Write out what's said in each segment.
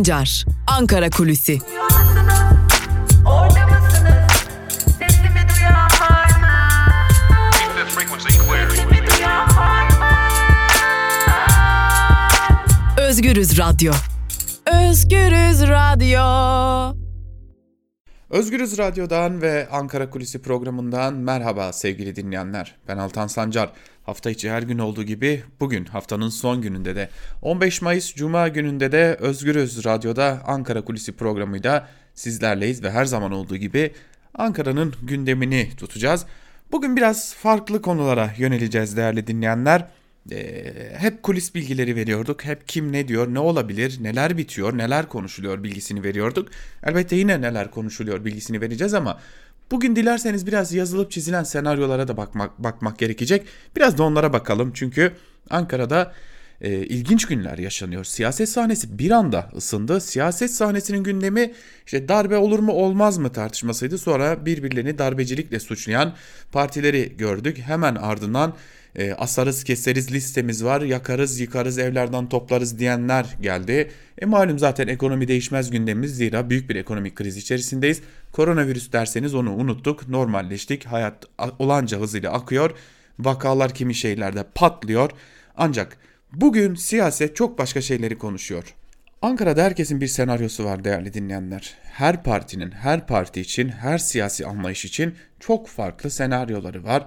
Sancar, Ankara Kulüsi. Özgürüz Radyo. Özgürüz Radyo. Özgürüz Radyo'dan ve Ankara Kulisi programından merhaba sevgili dinleyenler. Ben Altan Sancar. Hafta içi her gün olduğu gibi bugün haftanın son gününde de 15 Mayıs Cuma gününde de Özgürüz Radyo'da Ankara Kulisi programıyla sizlerleyiz ve her zaman olduğu gibi Ankara'nın gündemini tutacağız. Bugün biraz farklı konulara yöneleceğiz değerli dinleyenler. Ee, hep kulis bilgileri veriyorduk. Hep kim ne diyor, ne olabilir, neler bitiyor, neler konuşuluyor bilgisini veriyorduk. Elbette yine neler konuşuluyor bilgisini vereceğiz ama bugün dilerseniz biraz yazılıp çizilen senaryolara da bakmak bakmak gerekecek. Biraz da onlara bakalım çünkü Ankara'da e, ilginç günler yaşanıyor. Siyaset sahnesi bir anda ısındı. Siyaset sahnesinin gündemi işte darbe olur mu olmaz mı tartışmasıydı. Sonra birbirlerini darbecilikle suçlayan partileri gördük. Hemen ardından e, asarız keseriz listemiz var yakarız yıkarız evlerden toplarız diyenler geldi. E malum zaten ekonomi değişmez gündemimiz zira büyük bir ekonomik kriz içerisindeyiz. Koronavirüs derseniz onu unuttuk normalleştik hayat olanca hızıyla akıyor vakalar kimi şeylerde patlıyor ancak bugün siyaset çok başka şeyleri konuşuyor. Ankara'da herkesin bir senaryosu var değerli dinleyenler. Her partinin, her parti için, her siyasi anlayış için çok farklı senaryoları var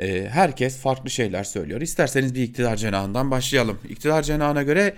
e, herkes farklı şeyler söylüyor. İsterseniz bir iktidar cenahından başlayalım. İktidar cenahına göre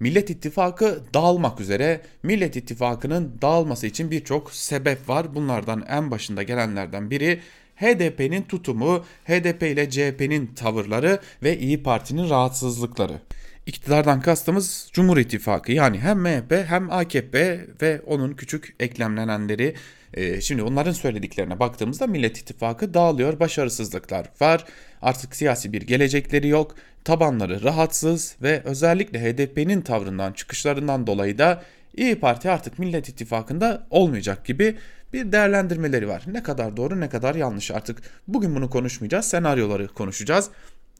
Millet İttifakı dağılmak üzere. Millet İttifakı'nın dağılması için birçok sebep var. Bunlardan en başında gelenlerden biri HDP'nin tutumu, HDP ile CHP'nin tavırları ve İyi Parti'nin rahatsızlıkları. İktidardan kastımız Cumhur İttifakı yani hem MHP hem AKP ve onun küçük eklemlenenleri ee, şimdi onların söylediklerine baktığımızda Millet İttifakı dağılıyor, başarısızlıklar var, artık siyasi bir gelecekleri yok, tabanları rahatsız ve özellikle HDP'nin tavrından, çıkışlarından dolayı da İyi Parti artık Millet İttifakı'nda olmayacak gibi bir değerlendirmeleri var. Ne kadar doğru ne kadar yanlış artık. Bugün bunu konuşmayacağız, senaryoları konuşacağız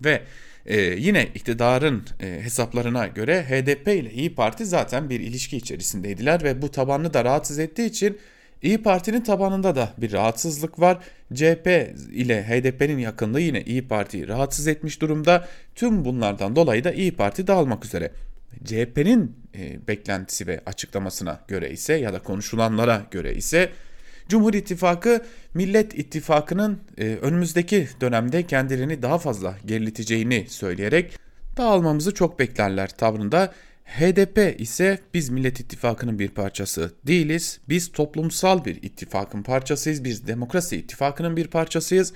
ve ee, yine iktidarın e, hesaplarına göre HDP ile İyi Parti zaten bir ilişki içerisindeydiler ve bu tabanını da rahatsız ettiği için İyi Parti'nin tabanında da bir rahatsızlık var. CHP ile HDP'nin yakınlığı yine İyi Parti'yi rahatsız etmiş durumda. Tüm bunlardan dolayı da İyi Parti dağılmak üzere. CHP'nin e, beklentisi ve açıklamasına göre ise ya da konuşulanlara göre ise Cumhur İttifakı Millet İttifakı'nın e, önümüzdeki dönemde kendilerini daha fazla geriliteceğini söyleyerek dağılmamızı çok beklerler tavrında HDP ise biz Millet İttifakı'nın bir parçası değiliz. Biz toplumsal bir ittifakın parçasıyız. Biz demokrasi ittifakının bir parçasıyız.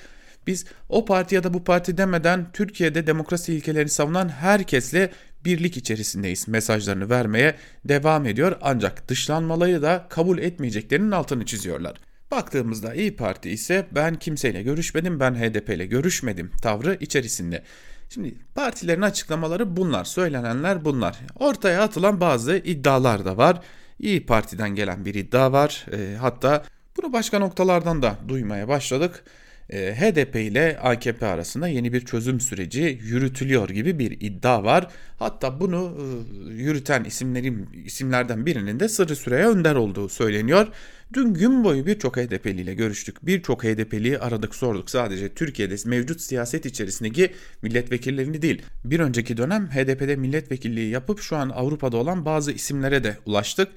Biz o parti ya da bu parti demeden Türkiye'de demokrasi ilkelerini savunan herkesle birlik içerisindeyiz mesajlarını vermeye devam ediyor. Ancak dışlanmaları da kabul etmeyeceklerinin altını çiziyorlar. Baktığımızda İyi Parti ise ben kimseyle görüşmedim, ben HDP ile görüşmedim tavrı içerisinde. Şimdi partilerin açıklamaları bunlar, söylenenler bunlar. Ortaya atılan bazı iddialar da var. İyi Parti'den gelen bir iddia var. E, hatta bunu başka noktalardan da duymaya başladık. E, HDP ile AKP arasında yeni bir çözüm süreci yürütülüyor gibi bir iddia var. Hatta bunu e, yürüten isimlerin isimlerden birinin de Sırrı Süreyya Önder olduğu söyleniyor. Dün gün boyu birçok HDP'li ile görüştük. Birçok HDP'liyi aradık sorduk. Sadece Türkiye'de mevcut siyaset içerisindeki milletvekillerini değil. Bir önceki dönem HDP'de milletvekilliği yapıp şu an Avrupa'da olan bazı isimlere de ulaştık.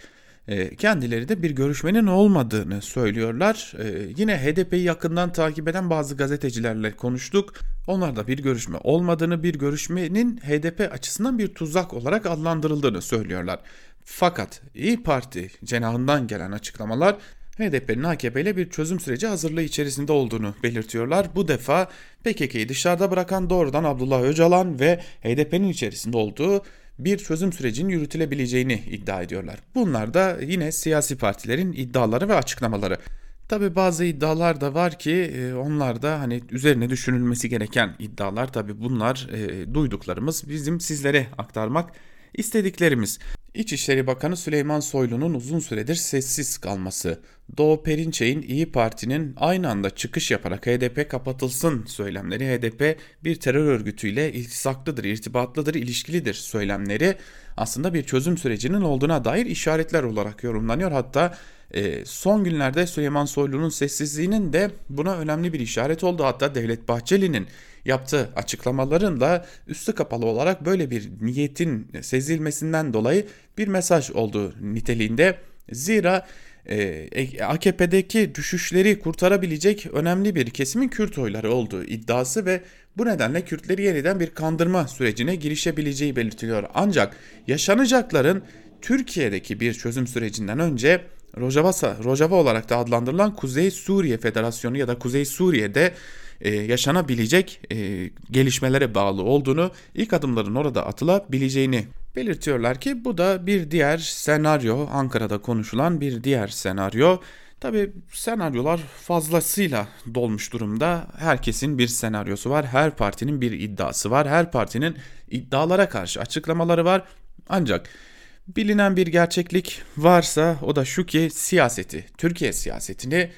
Ee, kendileri de bir görüşmenin olmadığını söylüyorlar. Ee, yine HDP'yi yakından takip eden bazı gazetecilerle konuştuk. Onlar da bir görüşme olmadığını, bir görüşmenin HDP açısından bir tuzak olarak adlandırıldığını söylüyorlar. Fakat İyi Parti cenahından gelen açıklamalar HDP'nin AKP ile bir çözüm süreci hazırlığı içerisinde olduğunu belirtiyorlar. Bu defa PKK'yı dışarıda bırakan doğrudan Abdullah Öcalan ve HDP'nin içerisinde olduğu bir çözüm sürecinin yürütülebileceğini iddia ediyorlar. Bunlar da yine siyasi partilerin iddiaları ve açıklamaları. Tabi bazı iddialar da var ki e, onlar da hani üzerine düşünülmesi gereken iddialar tabi bunlar e, duyduklarımız bizim sizlere aktarmak istediklerimiz. İçişleri Bakanı Süleyman Soylu'nun uzun süredir sessiz kalması, Doğu Perinçek'in İyi Parti'nin aynı anda çıkış yaparak HDP kapatılsın söylemleri, HDP bir terör örgütüyle iltisaklıdır, irtibatlıdır, ilişkilidir söylemleri aslında bir çözüm sürecinin olduğuna dair işaretler olarak yorumlanıyor. Hatta e, son günlerde Süleyman Soylu'nun sessizliğinin de buna önemli bir işaret oldu. Hatta Devlet Bahçeli'nin yaptığı açıklamaların da üstü kapalı olarak böyle bir niyetin sezilmesinden dolayı bir mesaj olduğu niteliğinde. Zira e, AKP'deki düşüşleri kurtarabilecek önemli bir kesimin Kürt oyları olduğu iddiası ve bu nedenle Kürtleri yeniden bir kandırma sürecine girişebileceği belirtiliyor. Ancak yaşanacakların Türkiye'deki bir çözüm sürecinden önce Rojava, Rojava olarak da adlandırılan Kuzey Suriye Federasyonu ya da Kuzey Suriye'de e, yaşanabilecek e, gelişmelere bağlı olduğunu, ilk adımların orada atılabileceğini belirtiyorlar ki bu da bir diğer senaryo, Ankara'da konuşulan bir diğer senaryo. Tabi senaryolar fazlasıyla dolmuş durumda. Herkesin bir senaryosu var, her partinin bir iddiası var, her partinin iddialara karşı açıklamaları var. Ancak bilinen bir gerçeklik varsa o da şu ki siyaseti, Türkiye siyasetini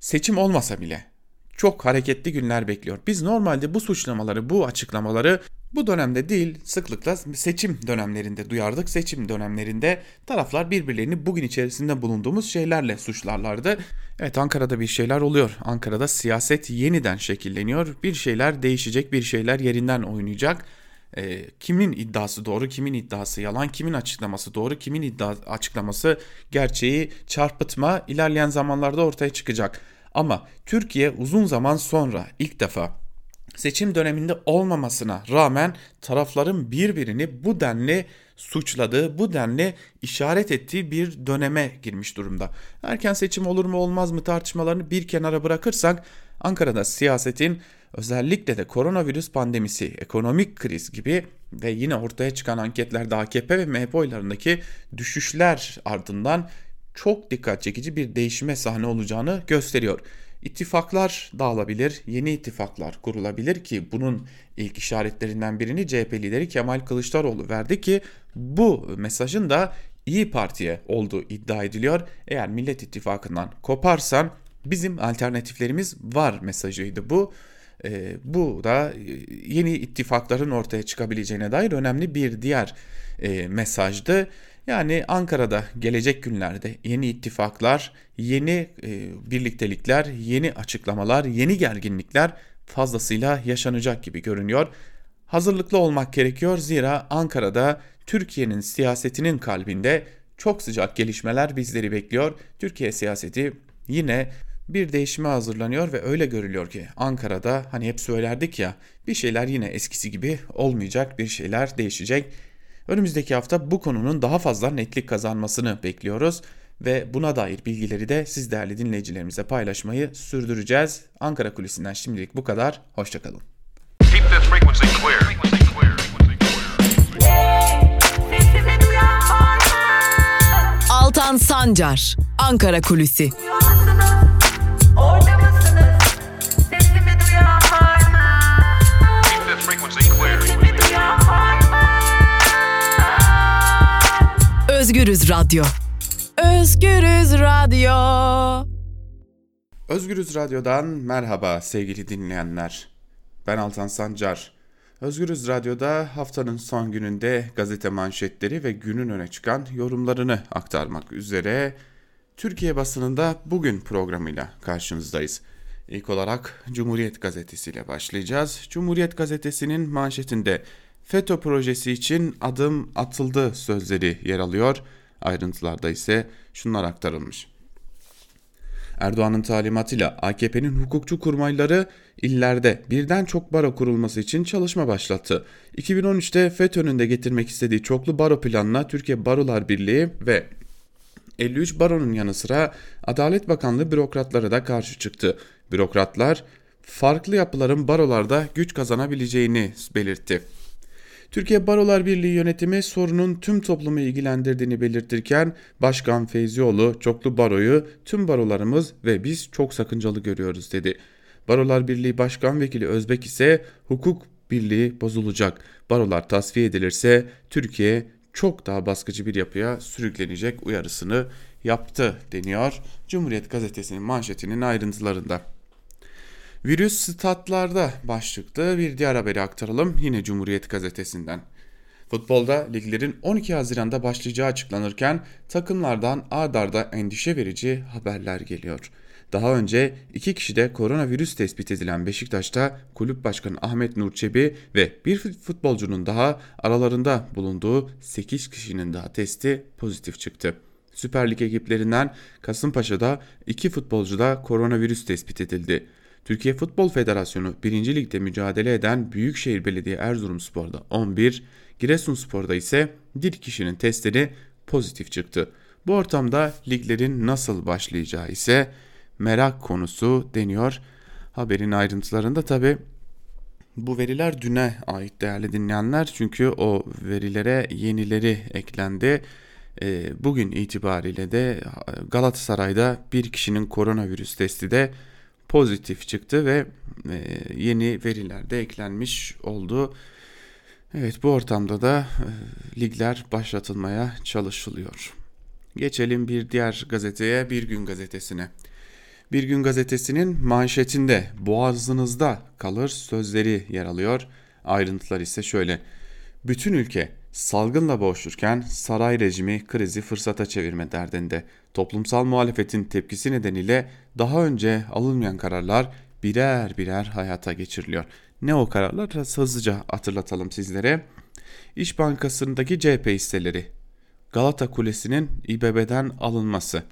seçim olmasa bile çok hareketli günler bekliyor. Biz normalde bu suçlamaları, bu açıklamaları bu dönemde değil sıklıkla seçim dönemlerinde duyardık. Seçim dönemlerinde taraflar birbirlerini bugün içerisinde bulunduğumuz şeylerle suçlarlardı. Evet Ankara'da bir şeyler oluyor. Ankara'da siyaset yeniden şekilleniyor. Bir şeyler değişecek, bir şeyler yerinden oynayacak. E, kimin iddiası doğru, kimin iddiası yalan, kimin açıklaması doğru, kimin iddia açıklaması gerçeği çarpıtma ilerleyen zamanlarda ortaya çıkacak. Ama Türkiye uzun zaman sonra ilk defa seçim döneminde olmamasına rağmen tarafların birbirini bu denli suçladığı, bu denli işaret ettiği bir döneme girmiş durumda. Erken seçim olur mu olmaz mı tartışmalarını bir kenara bırakırsak Ankara'da siyasetin özellikle de koronavirüs pandemisi, ekonomik kriz gibi ve yine ortaya çıkan anketlerde AKP ve MHP oylarındaki düşüşler ardından çok dikkat çekici bir değişime sahne olacağını gösteriyor. İttifaklar dağılabilir, yeni ittifaklar kurulabilir ki bunun ilk işaretlerinden birini CHP lideri Kemal Kılıçdaroğlu verdi ki bu mesajın da İyi Parti'ye olduğu iddia ediliyor. Eğer Millet İttifakı'ndan koparsan bizim alternatiflerimiz var mesajıydı bu. E, bu da yeni ittifakların ortaya çıkabileceğine dair önemli bir diğer e, mesajdı. Yani Ankara'da gelecek günlerde yeni ittifaklar, yeni e, birliktelikler, yeni açıklamalar, yeni gerginlikler fazlasıyla yaşanacak gibi görünüyor. Hazırlıklı olmak gerekiyor zira Ankara'da Türkiye'nin siyasetinin kalbinde çok sıcak gelişmeler bizleri bekliyor. Türkiye siyaseti yine bir değişime hazırlanıyor ve öyle görülüyor ki Ankara'da hani hep söylerdik ya bir şeyler yine eskisi gibi olmayacak, bir şeyler değişecek. Önümüzdeki hafta bu konunun daha fazla netlik kazanmasını bekliyoruz ve buna dair bilgileri de siz değerli dinleyicilerimize paylaşmayı sürdüreceğiz. Ankara Kulisi'nden şimdilik bu kadar. Hoşçakalın. Altan Sancar, Ankara Kulüsi. Özgürüz Radyo. Özgürüz Radyo. Özgürüz Radyo'dan merhaba sevgili dinleyenler. Ben Altan Sancar. Özgürüz Radyo'da haftanın son gününde gazete manşetleri ve günün öne çıkan yorumlarını aktarmak üzere Türkiye basınında bugün programıyla karşınızdayız. İlk olarak Cumhuriyet Gazetesi ile başlayacağız. Cumhuriyet Gazetesi'nin manşetinde FETÖ projesi için adım atıldı sözleri yer alıyor. Ayrıntılarda ise şunlar aktarılmış. Erdoğan'ın talimatıyla AKP'nin hukukçu kurmayları illerde birden çok baro kurulması için çalışma başlattı. 2013'te FETÖ'nün de getirmek istediği çoklu baro planına Türkiye Barolar Birliği ve 53 baronun yanı sıra Adalet Bakanlığı bürokratları da karşı çıktı. Bürokratlar farklı yapıların barolarda güç kazanabileceğini belirtti. Türkiye Barolar Birliği yönetimi sorunun tüm toplumu ilgilendirdiğini belirtirken Başkan Feyzioğlu çoklu baroyu tüm barolarımız ve biz çok sakıncalı görüyoruz dedi. Barolar Birliği Başkan Vekili Özbek ise hukuk birliği bozulacak. Barolar tasfiye edilirse Türkiye çok daha baskıcı bir yapıya sürüklenecek uyarısını yaptı deniyor Cumhuriyet Gazetesi'nin manşetinin ayrıntılarında. Virüs statlarda başlıklı bir diğer haberi aktaralım yine Cumhuriyet Gazetesi'nden. Futbolda liglerin 12 Haziran'da başlayacağı açıklanırken takımlardan ard arda endişe verici haberler geliyor. Daha önce iki kişide koronavirüs tespit edilen Beşiktaş'ta kulüp başkanı Ahmet Nur Çebi ve bir futbolcunun daha aralarında bulunduğu 8 kişinin daha testi pozitif çıktı. Süper Lig ekiplerinden Kasımpaşa'da iki futbolcuda koronavirüs tespit edildi. Türkiye Futbol Federasyonu 1. Lig'de mücadele eden Büyükşehir Belediye Erzurumspor'da 11, Giresunspor'da ise bir kişinin testleri pozitif çıktı. Bu ortamda liglerin nasıl başlayacağı ise merak konusu deniyor. Haberin ayrıntılarında tabi bu veriler düne ait değerli dinleyenler çünkü o verilere yenileri eklendi. E, bugün itibariyle de Galatasaray'da bir kişinin koronavirüs testi de pozitif çıktı ve e, yeni veriler de eklenmiş oldu. Evet bu ortamda da e, ligler başlatılmaya çalışılıyor. Geçelim bir diğer gazeteye, Bir Gün Gazetesi'ne. Bir Gün Gazetesi'nin manşetinde boğazınızda kalır sözleri yer alıyor. Ayrıntılar ise şöyle. Bütün ülke salgınla boğuşurken saray rejimi krizi fırsata çevirme derdinde. Toplumsal muhalefetin tepkisi nedeniyle daha önce alınmayan kararlar birer birer hayata geçiriliyor. Ne o kararlar? Hızlıca hatırlatalım sizlere. İş Bankası'ndaki CHP hisseleri, Galata Kulesi'nin İBB'den alınması,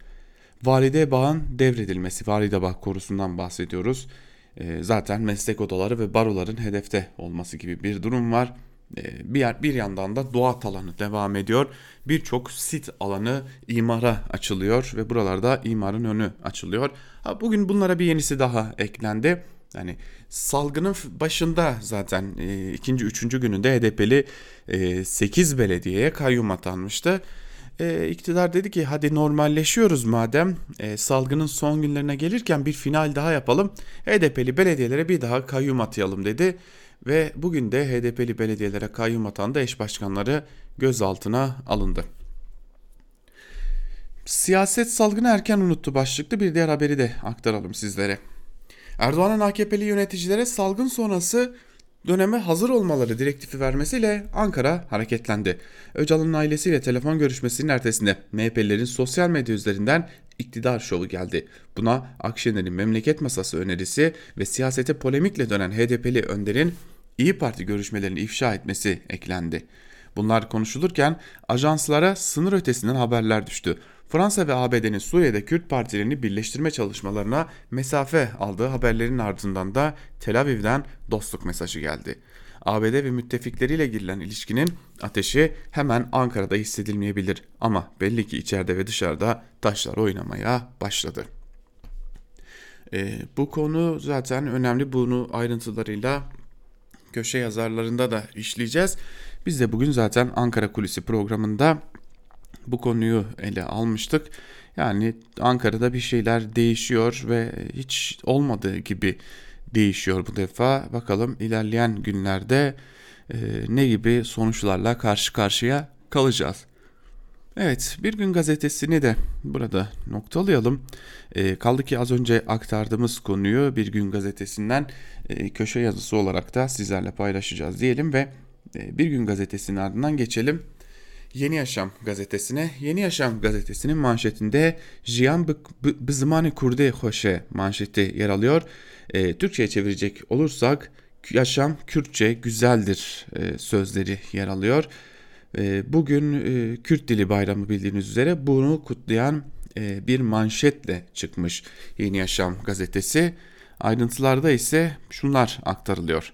Valide Bağ'ın devredilmesi, Valide Bağ korusundan bahsediyoruz. E, zaten meslek odaları ve baroların hedefte olması gibi bir durum var. E, bir, yer, bir yandan da doğa alanı devam ediyor. Birçok sit alanı imara açılıyor ve buralarda imarın önü açılıyor. Ha, bugün bunlara bir yenisi daha eklendi. Yani salgının başında zaten e, ikinci, üçüncü gününde HDP'li e, 8 belediyeye kayyum atanmıştı. E, iktidar dedi ki hadi normalleşiyoruz madem e, salgının son günlerine gelirken bir final daha yapalım. HDP'li belediyelere bir daha kayyum atayalım dedi. Ve bugün de HDP'li belediyelere kayyum atan da eş başkanları gözaltına alındı. Siyaset salgını erken unuttu başlıklı bir diğer haberi de aktaralım sizlere. Erdoğan'ın AKP'li yöneticilere salgın sonrası döneme hazır olmaları direktifi vermesiyle Ankara hareketlendi. Öcalan'ın ailesiyle telefon görüşmesinin ertesinde MHP'lilerin sosyal medya üzerinden iktidar şovu geldi. Buna Akşener'in memleket masası önerisi ve siyasete polemikle dönen HDP'li önderin İyi Parti görüşmelerini ifşa etmesi eklendi. Bunlar konuşulurken ajanslara sınır ötesinden haberler düştü. Fransa ve ABD'nin Suriye'de Kürt partilerini birleştirme çalışmalarına mesafe aldığı haberlerin ardından da Tel Aviv'den dostluk mesajı geldi. ABD ve müttefikleriyle girilen ilişkinin ateşi hemen Ankara'da hissedilmeyebilir ama belli ki içeride ve dışarıda taşlar oynamaya başladı. E, bu konu zaten önemli. Bunu ayrıntılarıyla köşe yazarlarında da işleyeceğiz. Biz de bugün zaten Ankara Kulisi programında bu konuyu ele almıştık. Yani Ankara'da bir şeyler değişiyor ve hiç olmadığı gibi değişiyor bu defa. Bakalım ilerleyen günlerde e, ne gibi sonuçlarla karşı karşıya kalacağız. Evet bir gün gazetesini de burada noktalayalım. E, kaldı ki az önce aktardığımız konuyu bir gün gazetesinden e, köşe yazısı olarak da sizlerle paylaşacağız diyelim ve e, bir gün gazetesinin ardından geçelim. Yeni Yaşam gazetesine. Yeni Yaşam gazetesinin manşetinde Jiyan Bızmani Kurde Hoşe manşeti yer alıyor. E, Türkçe'ye çevirecek olursak yaşam Kürtçe güzeldir e, sözleri yer alıyor. E, bugün e, Kürt Dili Bayramı bildiğiniz üzere bunu kutlayan e, bir manşetle çıkmış Yeni Yaşam gazetesi. Ayrıntılarda ise şunlar aktarılıyor.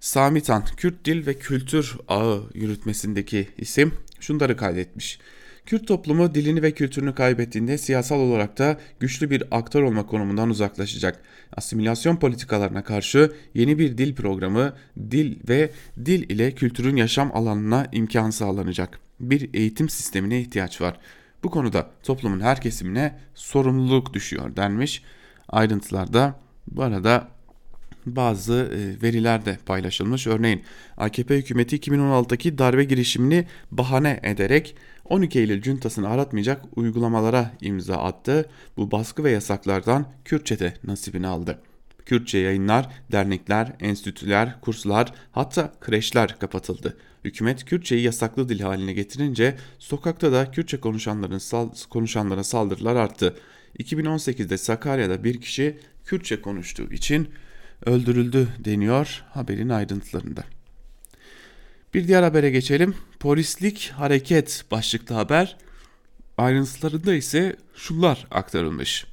Sami Tan, Kürt Dil ve Kültür Ağı yürütmesindeki isim şunları kaydetmiş. Kürt toplumu dilini ve kültürünü kaybettiğinde siyasal olarak da güçlü bir aktör olma konumundan uzaklaşacak. Asimilasyon politikalarına karşı yeni bir dil programı, dil ve dil ile kültürün yaşam alanına imkan sağlanacak. Bir eğitim sistemine ihtiyaç var. Bu konuda toplumun her kesimine sorumluluk düşüyor denmiş. Ayrıntılarda bu arada bazı e, veriler de paylaşılmış. Örneğin AKP hükümeti 2016'daki darbe girişimini bahane ederek 12 Eylül cuntasını aratmayacak uygulamalara imza attı. Bu baskı ve yasaklardan Kürtçe'de nasibini aldı. Kürtçe yayınlar, dernekler, enstitüler, kurslar hatta kreşler kapatıldı. Hükümet Kürtçeyi yasaklı dil haline getirince sokakta da Kürtçe konuşanların sal konuşanlara saldırılar arttı. 2018'de Sakarya'da bir kişi Kürtçe konuştuğu için öldürüldü deniyor haberin ayrıntılarında. Bir diğer habere geçelim. Polislik hareket başlıklı haber. Ayrıntılarında ise şunlar aktarılmış.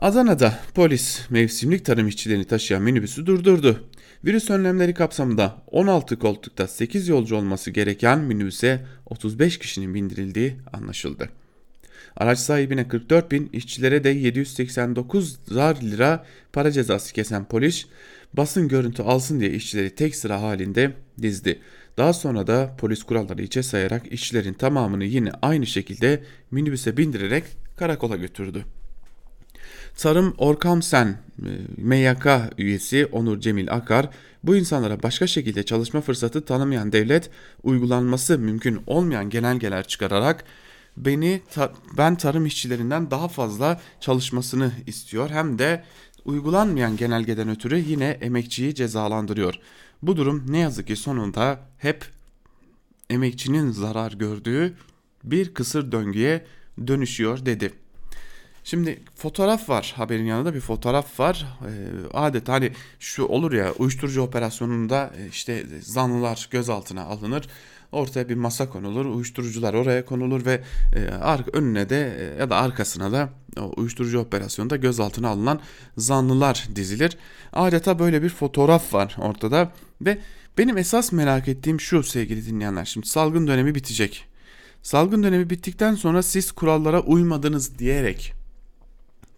Adana'da polis mevsimlik tarım işçilerini taşıyan minibüsü durdurdu. Virüs önlemleri kapsamında 16 koltukta 8 yolcu olması gereken minibüse 35 kişinin bindirildiği anlaşıldı. Araç sahibine 44 bin, işçilere de 789 zar lira para cezası kesen polis basın görüntü alsın diye işçileri tek sıra halinde dizdi. Daha sonra da polis kuralları içe sayarak işçilerin tamamını yine aynı şekilde minibüse bindirerek karakola götürdü. Tarım Orkamsen e, MYK üyesi Onur Cemil Akar bu insanlara başka şekilde çalışma fırsatı tanımayan devlet uygulanması mümkün olmayan genelgeler çıkararak beni ta, ben tarım işçilerinden daha fazla çalışmasını istiyor hem de uygulanmayan genelgeden ötürü yine emekçiyi cezalandırıyor. Bu durum ne yazık ki sonunda hep emekçinin zarar gördüğü bir kısır döngüye dönüşüyor dedi. Şimdi fotoğraf var haberin yanında bir fotoğraf var. E, adet hani şu olur ya uyuşturucu operasyonunda e, işte zanlılar gözaltına alınır. Ortaya bir masa konulur, uyuşturucular oraya konulur ve e, önüne de e, ya da arkasına da uyuşturucu operasyonunda gözaltına alınan zanlılar dizilir. Adeta böyle bir fotoğraf var ortada ve benim esas merak ettiğim şu sevgili dinleyenler. Şimdi salgın dönemi bitecek. Salgın dönemi bittikten sonra siz kurallara uymadınız diyerek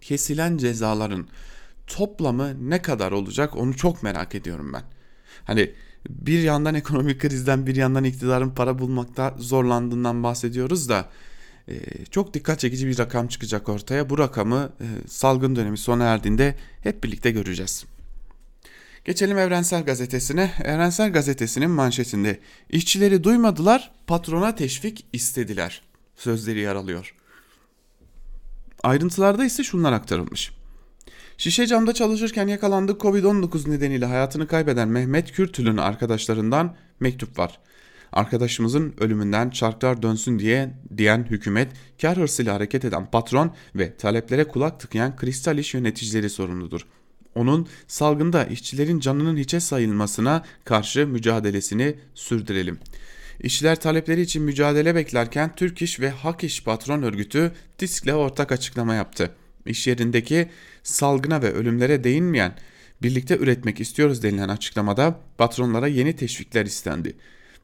kesilen cezaların toplamı ne kadar olacak onu çok merak ediyorum ben. Hani bir yandan ekonomik krizden bir yandan iktidarın para bulmakta zorlandığından bahsediyoruz da e, çok dikkat çekici bir rakam çıkacak ortaya. Bu rakamı e, salgın dönemi sona erdiğinde hep birlikte göreceğiz. Geçelim Evrensel Gazetesi'ne. Evrensel Gazetesi'nin manşetinde işçileri duymadılar, patrona teşvik istediler. Sözleri yer alıyor. Ayrıntılarda ise şunlar aktarılmış. Şişe camda çalışırken yakalandığı Covid-19 nedeniyle hayatını kaybeden Mehmet Kürtül'ün arkadaşlarından mektup var. Arkadaşımızın ölümünden çarklar dönsün diye diyen hükümet, kar hırsıyla hareket eden patron ve taleplere kulak tıkayan kristal iş yöneticileri sorumludur. Onun salgında işçilerin canının hiçe sayılmasına karşı mücadelesini sürdürelim.'' İşçiler talepleri için mücadele beklerken Türk İş ve Hak İş Patron Örgütü TİSK'le ortak açıklama yaptı. İş yerindeki salgına ve ölümlere değinmeyen birlikte üretmek istiyoruz denilen açıklamada patronlara yeni teşvikler istendi.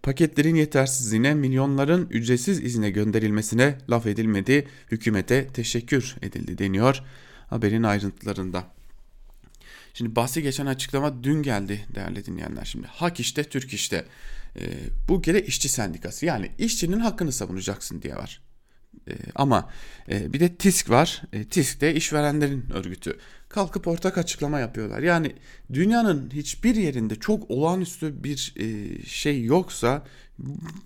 Paketlerin yetersizliğine milyonların ücretsiz izine gönderilmesine laf edilmedi, hükümete teşekkür edildi deniyor haberin ayrıntılarında. Şimdi bahsi geçen açıklama dün geldi değerli dinleyenler. Şimdi Hak işte Türk işte e, bu kere işçi sendikası yani işçinin hakkını savunacaksın diye var. E, ama e, bir de TİSK var. E, TİSK de işverenlerin örgütü. Kalkıp ortak açıklama yapıyorlar. Yani dünyanın hiçbir yerinde çok olağanüstü bir e, şey yoksa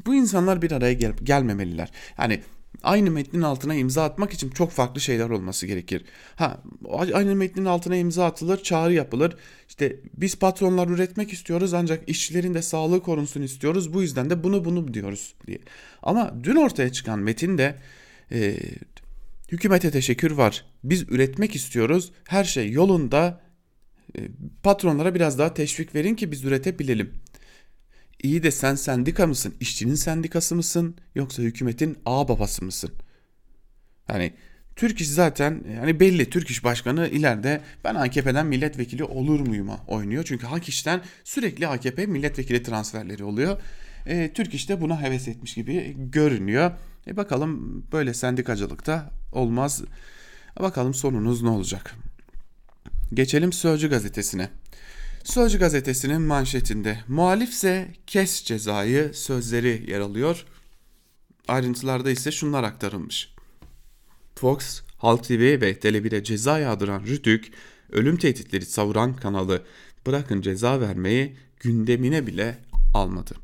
bu insanlar bir araya gel gelmemeliler. Yani aynı metnin altına imza atmak için çok farklı şeyler olması gerekir. Ha aynı metnin altına imza atılır, çağrı yapılır. İşte biz patronlar üretmek istiyoruz ancak işçilerin de sağlığı korunsun istiyoruz. Bu yüzden de bunu bunu diyoruz diye. Ama dün ortaya çıkan metinde e, hükümete teşekkür var. Biz üretmek istiyoruz. Her şey yolunda. E, patronlara biraz daha teşvik verin ki biz üretebilelim. İyi de sen sendika mısın? İşçinin sendikası mısın? Yoksa hükümetin ağ babası mısın? Yani Türk İş zaten yani belli Türk İş Başkanı ileride ben AKP'den milletvekili olur muyum oynuyor. Çünkü Hak İş'ten sürekli AKP milletvekili transferleri oluyor. E, Türk İş de buna heves etmiş gibi görünüyor. E bakalım böyle sendikacılıkta olmaz. Bakalım sonunuz ne olacak? Geçelim Sözcü gazetesine. Sözcü gazetesinin manşetinde muhalifse kes cezayı sözleri yer alıyor. Ayrıntılarda ise şunlar aktarılmış. Fox, Halk TV ve Tele1'e ceza yağdıran Rütük, ölüm tehditleri savuran kanalı bırakın ceza vermeyi gündemine bile almadı.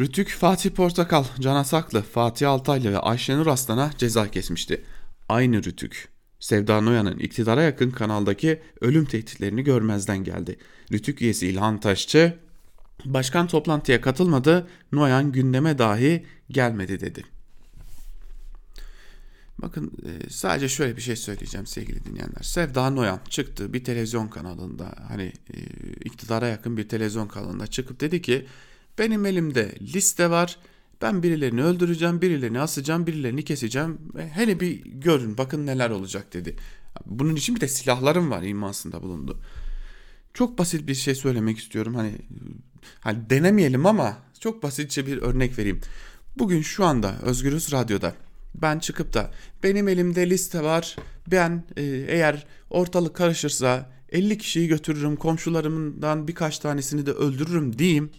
Rütük Fatih Portakal, Can Asaklı, Fatih Altaylı ve Ayşenur Aslan'a ceza kesmişti. Aynı Rütük, Sevda Noyan'ın iktidara yakın kanaldaki ölüm tehditlerini görmezden geldi. Rütük üyesi İlhan Taşçı, başkan toplantıya katılmadı, Noyan gündeme dahi gelmedi dedi. Bakın e, sadece şöyle bir şey söyleyeceğim sevgili dinleyenler. Sevda Noyan çıktı bir televizyon kanalında hani e, iktidara yakın bir televizyon kanalında çıkıp dedi ki benim elimde liste var. Ben birilerini öldüreceğim, birilerini asacağım, birilerini keseceğim. Hele bir görün bakın neler olacak dedi. Bunun için bir de silahlarım var imasında bulundu. Çok basit bir şey söylemek istiyorum. Hani hani denemeyelim ama çok basitçe bir örnek vereyim. Bugün şu anda Özgürüz Radyo'da ben çıkıp da benim elimde liste var. Ben e, eğer ortalık karışırsa 50 kişiyi götürürüm, komşularımdan birkaç tanesini de öldürürüm diyeyim.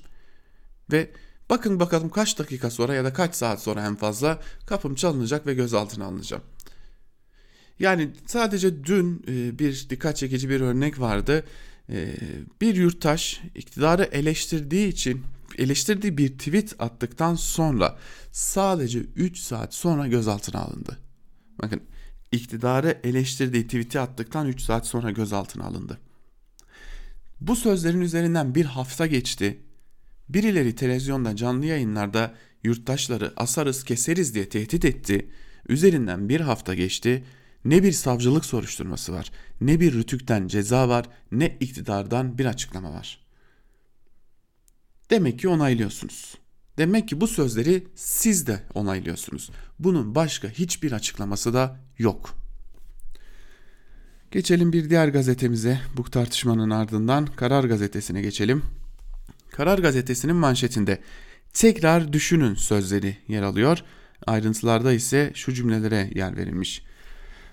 Ve bakın bakalım kaç dakika sonra ya da kaç saat sonra en fazla kapım çalınacak ve gözaltına alınacağım. Yani sadece dün e, bir dikkat çekici bir örnek vardı. E, bir yurttaş iktidarı eleştirdiği için eleştirdiği bir tweet attıktan sonra sadece 3 saat sonra gözaltına alındı. Bakın iktidarı eleştirdiği tweet'i attıktan 3 saat sonra gözaltına alındı. Bu sözlerin üzerinden bir hafta geçti. Birileri televizyonda canlı yayınlarda yurttaşları asarız keseriz diye tehdit etti. Üzerinden bir hafta geçti. Ne bir savcılık soruşturması var, ne bir rütükten ceza var, ne iktidardan bir açıklama var. Demek ki onaylıyorsunuz. Demek ki bu sözleri siz de onaylıyorsunuz. Bunun başka hiçbir açıklaması da yok. Geçelim bir diğer gazetemize. Bu tartışmanın ardından Karar Gazetesi'ne geçelim. Karar Gazetesi'nin manşetinde tekrar düşünün sözleri yer alıyor. Ayrıntılarda ise şu cümlelere yer verilmiş.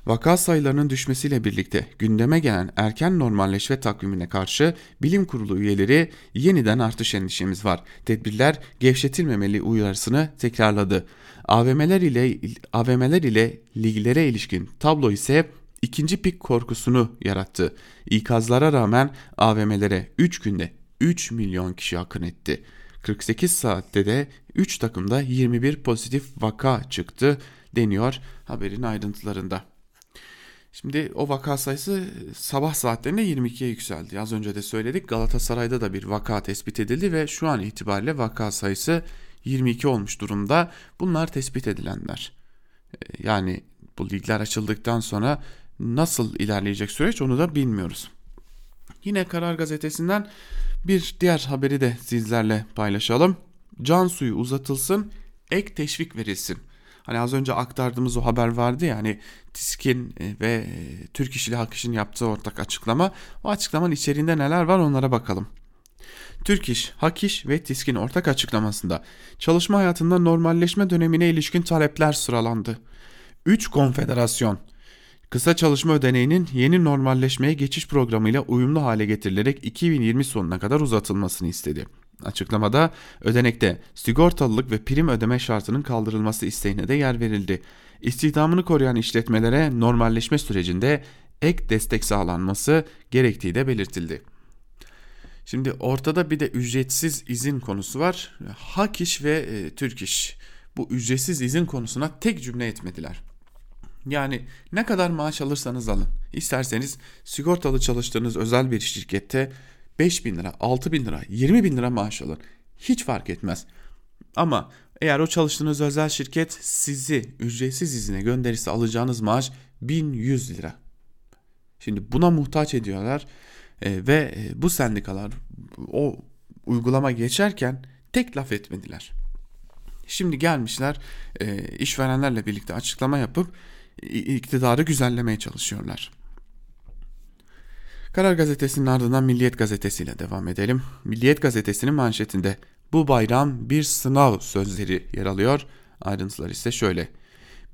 Vaka sayılarının düşmesiyle birlikte gündeme gelen erken normalleşme takvimine karşı bilim kurulu üyeleri yeniden artış endişemiz var. Tedbirler gevşetilmemeli uyarısını tekrarladı. AVM'ler ile AVM'ler ile liglere ilişkin tablo ise ikinci pik korkusunu yarattı. İkazlara rağmen AVM'lere 3 günde 3 milyon kişi akın etti. 48 saatte de 3 takımda 21 pozitif vaka çıktı deniyor haberin ayrıntılarında. Şimdi o vaka sayısı sabah saatlerinde 22'ye yükseldi. Az önce de söyledik Galatasaray'da da bir vaka tespit edildi ve şu an itibariyle vaka sayısı 22 olmuş durumda. Bunlar tespit edilenler. Ee, yani bu ligler açıldıktan sonra nasıl ilerleyecek süreç onu da bilmiyoruz. Yine Karar Gazetesi'nden bir diğer haberi de sizlerle paylaşalım. Can suyu uzatılsın, ek teşvik verilsin. Hani az önce aktardığımız o haber vardı ya hani TİSK'in e, ve e, Türk İş ile Hak İş'in yaptığı ortak açıklama. O açıklamanın içeriğinde neler var onlara bakalım. Türk İş, Hak İş ve TİSK'in ortak açıklamasında çalışma hayatında normalleşme dönemine ilişkin talepler sıralandı. 3 konfederasyon kısa çalışma ödeneğinin yeni normalleşmeye geçiş programıyla uyumlu hale getirilerek 2020 sonuna kadar uzatılmasını istedi. Açıklamada ödenekte sigortalılık ve prim ödeme şartının kaldırılması isteğine de yer verildi. İstihdamını koruyan işletmelere normalleşme sürecinde ek destek sağlanması gerektiği de belirtildi. Şimdi ortada bir de ücretsiz izin konusu var. Hak iş ve e, Türk iş bu ücretsiz izin konusuna tek cümle etmediler. Yani ne kadar maaş alırsanız alın. İsterseniz sigortalı çalıştığınız özel bir şirkette 5 bin lira, 6 bin lira, 20 bin lira maaş alın. Hiç fark etmez. Ama eğer o çalıştığınız özel şirket sizi ücretsiz izine gönderirse alacağınız maaş 1100 lira. Şimdi buna muhtaç ediyorlar e, ve e, bu sendikalar o uygulama geçerken tek laf etmediler. Şimdi gelmişler e, işverenlerle birlikte açıklama yapıp iktidarı güzellemeye çalışıyorlar. Karar Gazetesi'nin ardından Milliyet Gazetesi ile devam edelim. Milliyet Gazetesi'nin manşetinde bu bayram bir sınav sözleri yer alıyor. Ayrıntılar ise şöyle.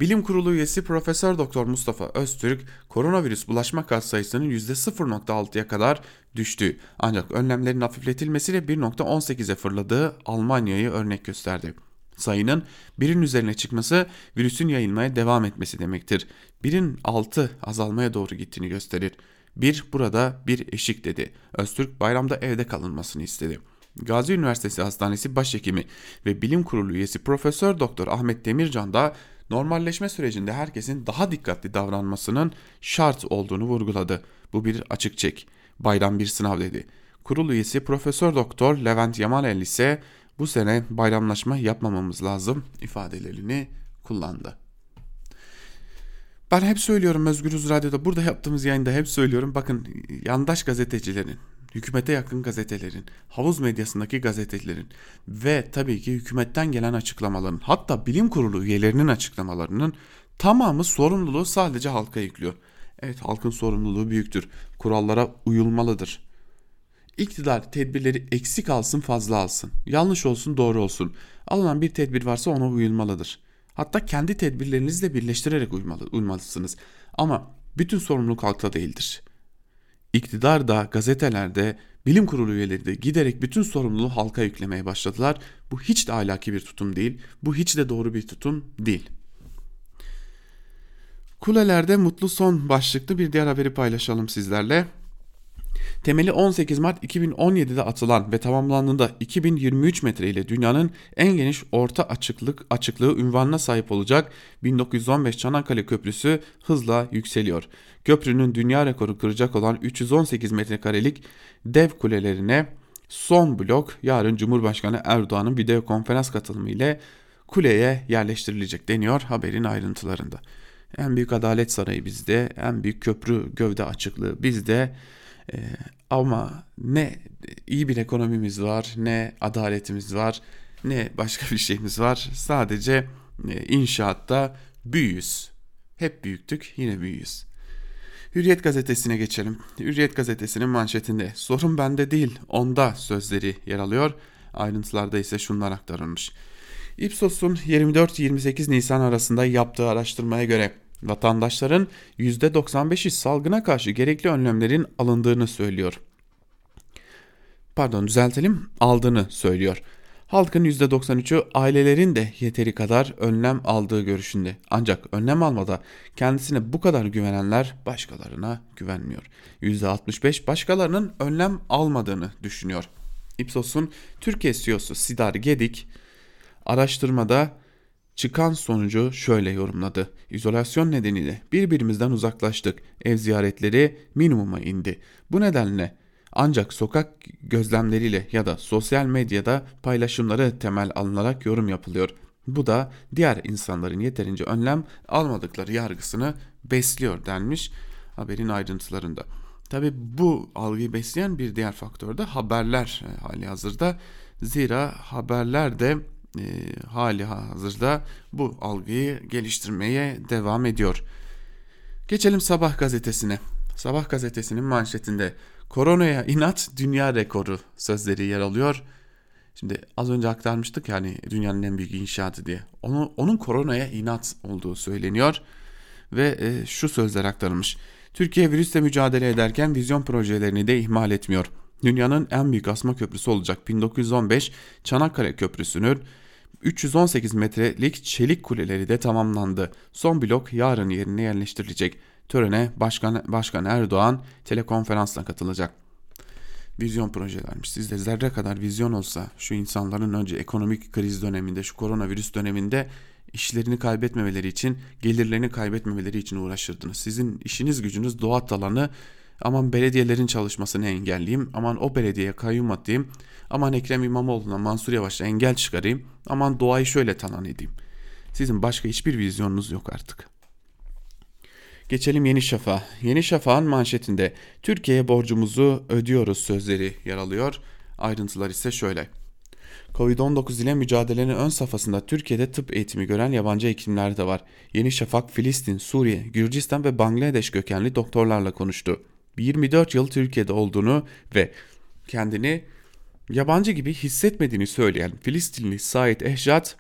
Bilim Kurulu üyesi Profesör Doktor Mustafa Öztürk, koronavirüs bulaşma kat sayısının %0.6'ya kadar düştü. Ancak önlemlerin hafifletilmesiyle 1.18'e fırladığı Almanya'yı örnek gösterdi. Sayının birin üzerine çıkması virüsün yayılmaya devam etmesi demektir. Birin altı azalmaya doğru gittiğini gösterir. Bir burada bir eşik dedi. Öztürk bayramda evde kalınmasını istedi. Gazi Üniversitesi Hastanesi Başhekimi ve Bilim Kurulu üyesi Profesör Doktor Ahmet Demircan da normalleşme sürecinde herkesin daha dikkatli davranmasının şart olduğunu vurguladı. Bu bir açık çek. Bayram bir sınav dedi. Kurul üyesi Profesör Doktor Levent Yamanel ise bu sene bayramlaşma yapmamamız lazım ifadelerini kullandı. Ben hep söylüyorum Özgürüz Radyo'da burada yaptığımız yayında hep söylüyorum. Bakın yandaş gazetecilerin, hükümete yakın gazetelerin, havuz medyasındaki gazetecilerin ve tabii ki hükümetten gelen açıklamaların hatta bilim kurulu üyelerinin açıklamalarının tamamı sorumluluğu sadece halka yüklüyor. Evet halkın sorumluluğu büyüktür. Kurallara uyulmalıdır. İktidar tedbirleri eksik alsın fazla alsın. Yanlış olsun doğru olsun. Alınan bir tedbir varsa ona uyulmalıdır. Hatta kendi tedbirlerinizle birleştirerek uymalı, uymalısınız. Ama bütün sorumluluk halkta değildir. İktidar da gazetelerde bilim kurulu üyeleri de giderek bütün sorumluluğu halka yüklemeye başladılar. Bu hiç de ahlaki bir tutum değil. Bu hiç de doğru bir tutum değil. Kulelerde mutlu son başlıklı bir diğer haberi paylaşalım sizlerle. Temeli 18 Mart 2017'de atılan ve tamamlandığında 2023 metre ile dünyanın en geniş orta açıklık açıklığı ünvanına sahip olacak 1915 Çanakkale Köprüsü hızla yükseliyor. Köprünün dünya rekoru kıracak olan 318 metrekarelik dev kulelerine son blok yarın Cumhurbaşkanı Erdoğan'ın video konferans katılımı ile kuleye yerleştirilecek deniyor haberin ayrıntılarında. En büyük adalet sarayı bizde, en büyük köprü gövde açıklığı bizde. Ee, ama ne iyi bir ekonomimiz var, ne adaletimiz var, ne başka bir şeyimiz var. Sadece e, inşaatta büyüyüz. Hep büyüktük, yine büyüyüz. Hürriyet gazetesine geçelim. Hürriyet gazetesinin manşetinde sorun bende değil onda sözleri yer alıyor. Ayrıntılarda ise şunlar aktarılmış. Ipsos'un 24-28 Nisan arasında yaptığı araştırmaya göre vatandaşların %95'i salgına karşı gerekli önlemlerin alındığını söylüyor. Pardon düzeltelim aldığını söylüyor. Halkın %93'ü ailelerin de yeteri kadar önlem aldığı görüşünde. Ancak önlem almada kendisine bu kadar güvenenler başkalarına güvenmiyor. %65 başkalarının önlem almadığını düşünüyor. Ipsos'un Türkiye CEO'su Sidar Gedik araştırmada Çıkan sonucu şöyle yorumladı. İzolasyon nedeniyle birbirimizden uzaklaştık. Ev ziyaretleri minimuma indi. Bu nedenle ancak sokak gözlemleriyle ya da sosyal medyada paylaşımları temel alınarak yorum yapılıyor. Bu da diğer insanların yeterince önlem almadıkları yargısını besliyor denmiş haberin ayrıntılarında. Tabi bu algıyı besleyen bir diğer faktör de haberler e, hali hazırda. Zira haberler de e, hali hazırda bu algıyı geliştirmeye devam ediyor. Geçelim Sabah gazetesine. Sabah gazetesinin manşetinde koronaya inat dünya rekoru sözleri yer alıyor. Şimdi az önce aktarmıştık yani dünyanın en büyük inşaatı diye. Onu, onun koronaya inat olduğu söyleniyor ve e, şu sözler aktarılmış. Türkiye virüsle mücadele ederken vizyon projelerini de ihmal etmiyor. Dünyanın en büyük asma köprüsü olacak 1915 Çanakkale Köprüsü'nün 318 metrelik çelik kuleleri de tamamlandı. Son blok yarın yerine yerleştirilecek. Törene Başkan, Başkan Erdoğan telekonferansla katılacak. Vizyon projelermiş. Sizde zerre kadar vizyon olsa şu insanların önce ekonomik kriz döneminde, şu koronavirüs döneminde işlerini kaybetmemeleri için, gelirlerini kaybetmemeleri için uğraşırdınız. Sizin işiniz gücünüz doğa alanı aman belediyelerin çalışmasını engelleyeyim, aman o belediyeye kayyum atayım, aman Ekrem İmamoğlu'na Mansur Yavaş'a engel çıkarayım, aman doğayı şöyle talan edeyim. Sizin başka hiçbir vizyonunuz yok artık. Geçelim Yeni Şafak'a. Yeni Şafak'ın manşetinde Türkiye'ye borcumuzu ödüyoruz sözleri yer alıyor. Ayrıntılar ise şöyle. Covid-19 ile mücadelenin ön safhasında Türkiye'de tıp eğitimi gören yabancı hekimler de var. Yeni Şafak, Filistin, Suriye, Gürcistan ve Bangladeş kökenli doktorlarla konuştu. 24 yıl Türkiye'de olduğunu ve kendini yabancı gibi hissetmediğini söyleyen Filistinli Said Ehjat,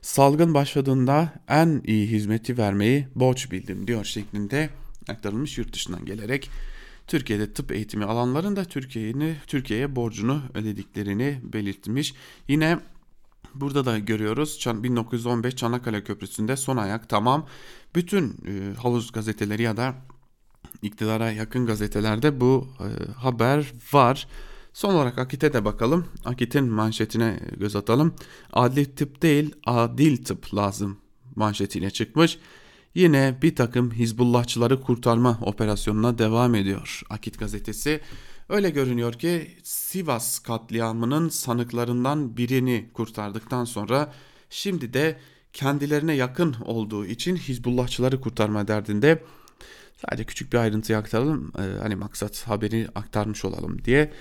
salgın başladığında en iyi hizmeti vermeyi borç bildim diyor şeklinde aktarılmış yurt dışından gelerek Türkiye'de tıp eğitimi alanlarında Türkiye'yi Türkiye'ye borcunu ödediklerini belirtmiş. Yine burada da görüyoruz 1915 Çanakkale Köprüsü'nde son ayak tamam. Bütün e, havuz gazeteleri ya da iktidara yakın gazetelerde bu e, haber var. Son olarak Akit'e de bakalım. Akit'in manşetine göz atalım. Adli tıp değil adil tıp lazım manşetiyle çıkmış. Yine bir takım Hizbullahçıları kurtarma operasyonuna devam ediyor Akit gazetesi. Öyle görünüyor ki Sivas katliamının sanıklarından birini kurtardıktan sonra şimdi de kendilerine yakın olduğu için Hizbullahçıları kurtarma derdinde sadece küçük bir ayrıntıyı aktaralım. Ee, hani maksat haberi aktarmış olalım diye.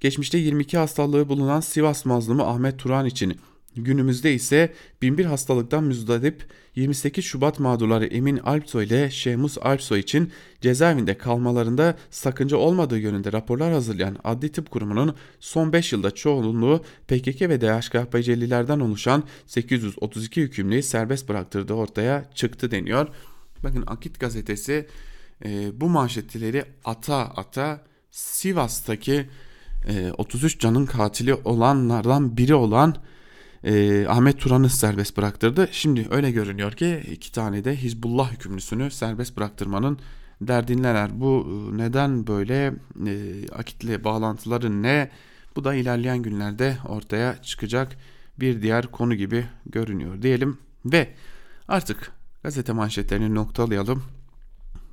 Geçmişte 22 hastalığı bulunan Sivas mazlumu Ahmet Turan için Günümüzde ise binbir hastalıktan müzdarip 28 Şubat mağdurları Emin Alpsoy ile Şemus Alpsoy için cezaevinde kalmalarında sakınca olmadığı yönünde raporlar hazırlayan Adli Tıp Kurumu'nun son 5 yılda çoğunluğu PKK ve DHKPC'lilerden oluşan 832 hükümlüyü serbest bıraktırdığı ortaya çıktı deniyor. Bakın Akit gazetesi e, bu manşetleri ata ata Sivas'taki e, 33 canın katili olanlardan biri olan e, Ahmet Turan'ı serbest bıraktırdı. Şimdi öyle görünüyor ki iki tane de Hizbullah hükümlüsünü serbest bıraktırmanın derdindeler. Bu e, neden böyle e, akitle bağlantıları ne? Bu da ilerleyen günlerde ortaya çıkacak bir diğer konu gibi görünüyor diyelim. Ve artık gazete manşetlerini noktalayalım.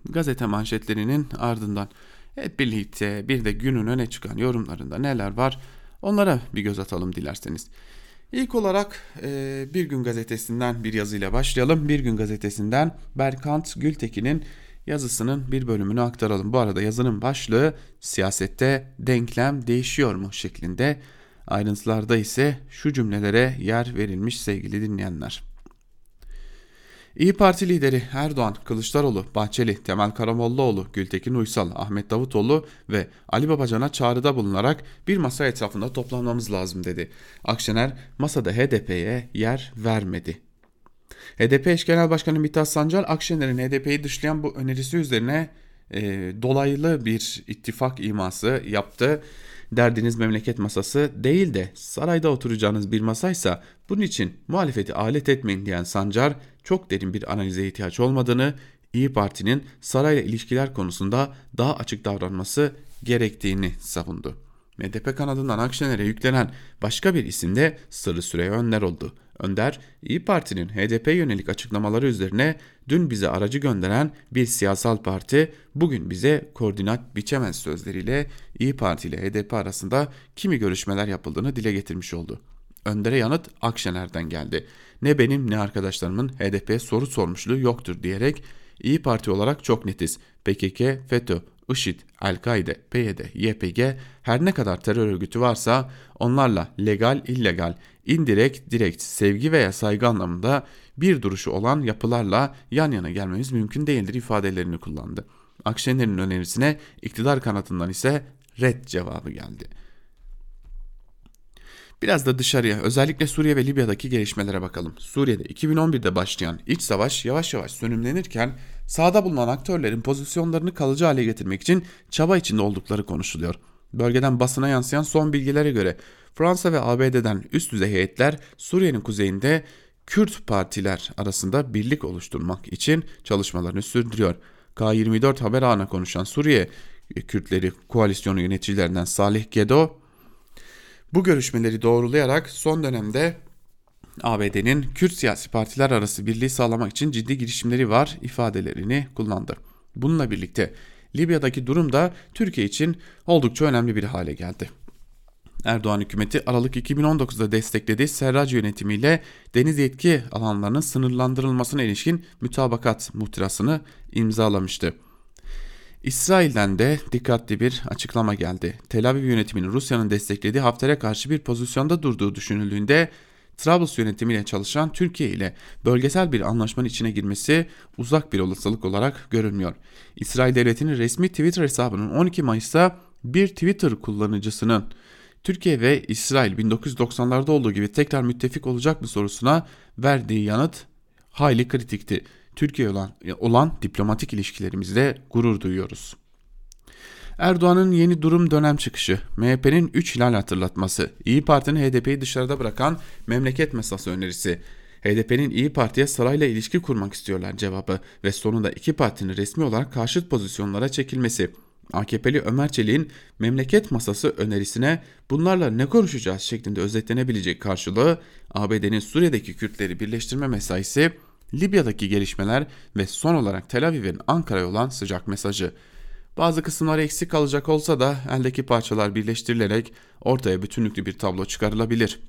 Gazete manşetlerinin ardından hep birlikte bir de günün öne çıkan yorumlarında neler var onlara bir göz atalım dilerseniz. İlk olarak e, Bir Gün Gazetesi'nden bir yazıyla başlayalım. Bir Gün Gazetesi'nden Berkant Gültekin'in yazısının bir bölümünü aktaralım. Bu arada yazının başlığı siyasette denklem değişiyor mu şeklinde. Ayrıntılarda ise şu cümlelere yer verilmiş sevgili dinleyenler. İyi Parti lideri Erdoğan, Kılıçdaroğlu, Bahçeli, Temel Karamollaoğlu, Gültekin Uysal, Ahmet Davutoğlu ve Ali Babacan'a çağrıda bulunarak bir masa etrafında toplanmamız lazım dedi. Akşener masada HDP'ye yer vermedi. HDP eş genel başkanı Mithat Sancar Akşener'in HDP'yi dışlayan bu önerisi üzerine e, dolaylı bir ittifak iması yaptı. Derdiniz memleket masası değil de sarayda oturacağınız bir masaysa bunun için muhalefeti alet etmeyin diyen Sancar çok derin bir analize ihtiyaç olmadığını, İyi Parti'nin sarayla ilişkiler konusunda daha açık davranması gerektiğini savundu. MDP kanadından Akşener'e yüklenen başka bir isim de Sırrı Süreyya Önder oldu. Önder, İyi Parti'nin HDP yönelik açıklamaları üzerine dün bize aracı gönderen bir siyasal parti bugün bize koordinat biçemez sözleriyle İyi Parti ile HDP arasında kimi görüşmeler yapıldığını dile getirmiş oldu. Önder'e yanıt Akşener'den geldi. Ne benim ne arkadaşlarımın HDP'ye soru sormuşluğu yoktur diyerek İyi Parti olarak çok netiz. PKK, FETÖ, IŞİD, El-Kaide, PYD, YPG her ne kadar terör örgütü varsa onlarla legal, illegal, indirekt, direkt, sevgi veya saygı anlamında bir duruşu olan yapılarla yan yana gelmemiz mümkün değildir ifadelerini kullandı. Akşener'in önerisine iktidar kanatından ise red cevabı geldi. Biraz da dışarıya özellikle Suriye ve Libya'daki gelişmelere bakalım. Suriye'de 2011'de başlayan iç savaş yavaş yavaş sönümlenirken sahada bulunan aktörlerin pozisyonlarını kalıcı hale getirmek için çaba içinde oldukları konuşuluyor. Bölgeden basına yansıyan son bilgilere göre Fransa ve ABD'den üst düzey heyetler Suriye'nin kuzeyinde Kürt partiler arasında birlik oluşturmak için çalışmalarını sürdürüyor. K24 haber ağına konuşan Suriye Kürtleri koalisyonu yöneticilerinden Salih Gedo bu görüşmeleri doğrulayarak son dönemde ABD'nin Kürt siyasi partiler arası birliği sağlamak için ciddi girişimleri var ifadelerini kullandı. Bununla birlikte Libya'daki durum da Türkiye için oldukça önemli bir hale geldi. Erdoğan hükümeti Aralık 2019'da desteklediği Serrac yönetimiyle deniz yetki alanlarının sınırlandırılmasına ilişkin mütabakat muhtırasını imzalamıştı. İsrail'den de dikkatli bir açıklama geldi. Tel Aviv yönetiminin Rusya'nın desteklediği Hafter'e karşı bir pozisyonda durduğu düşünüldüğünde Trablus yönetimiyle çalışan Türkiye ile bölgesel bir anlaşmanın içine girmesi uzak bir olasılık olarak görünmüyor. İsrail devletinin resmi Twitter hesabının 12 Mayıs'ta bir Twitter kullanıcısının Türkiye ve İsrail 1990'larda olduğu gibi tekrar müttefik olacak mı sorusuna verdiği yanıt hayli kritikti. Türkiye olan, olan diplomatik ilişkilerimizde gurur duyuyoruz. Erdoğan'ın yeni durum dönem çıkışı, MHP'nin 3 hilal hatırlatması, İyi Parti'nin HDP'yi dışarıda bırakan memleket mesası önerisi, HDP'nin İyi Parti'ye sarayla ilişki kurmak istiyorlar cevabı ve sonunda iki partinin resmi olarak karşıt pozisyonlara çekilmesi. AKP'li Ömer Çelik'in memleket masası önerisine bunlarla ne konuşacağız şeklinde özetlenebilecek karşılığı ABD'nin Suriye'deki Kürtleri birleştirme mesaisi, Libya'daki gelişmeler ve son olarak Tel Aviv'in Ankara'ya olan sıcak mesajı. Bazı kısımlar eksik kalacak olsa da eldeki parçalar birleştirilerek ortaya bütünlüklü bir tablo çıkarılabilir.